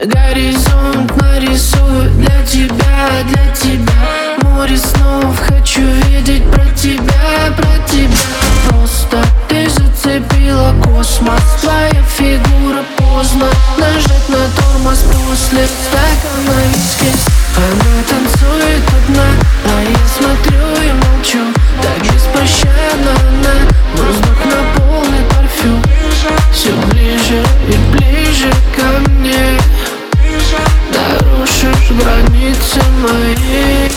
Горизонт нарисую для тебя, для тебя Море снов. Хочу после стакана виски Она танцует одна, а я смотрю и молчу. Так беспощадно она. Воздух наполнит парфюм. Все ближе и ближе ко мне. Нарушишь границы мои.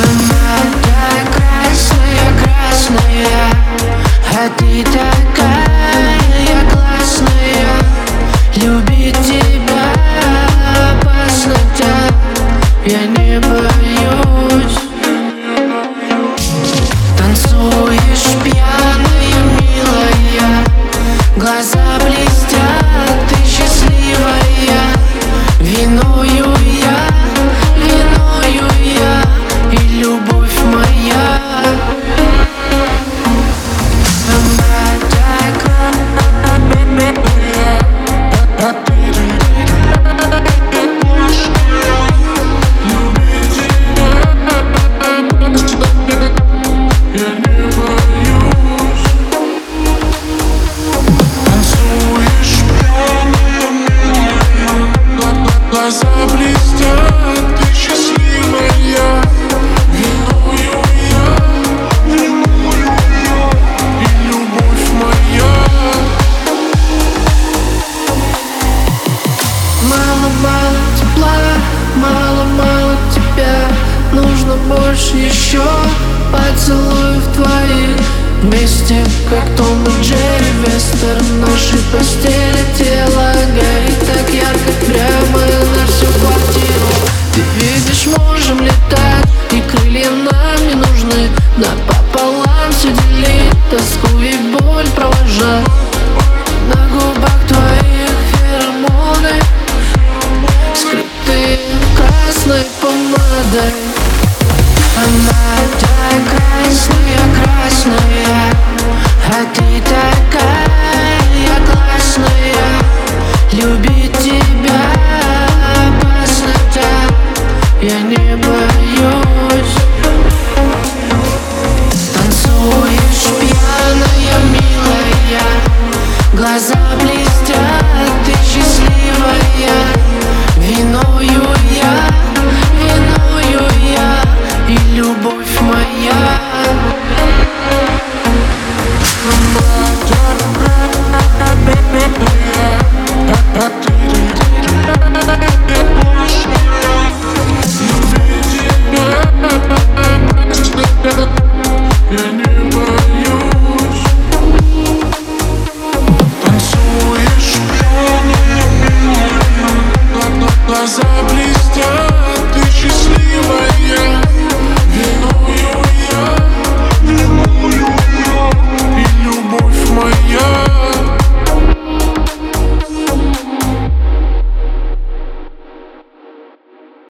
Она так красная, красная Я не боюсь. Танцуешь пьяная, милая. Глаза блестят, ты счастливая. Виную Мало-мало тепла, мало-мало тебя. Нужно больше еще поцелуев твоих Вместе, как Том и Джерри. Вестерн Нашей постели тело горит так ярко Прямо на всю квартиру. Ты видишь, можем летать И крылья нам не нужны Напополам все делить Тоску блестят, ты счастливая Виною я,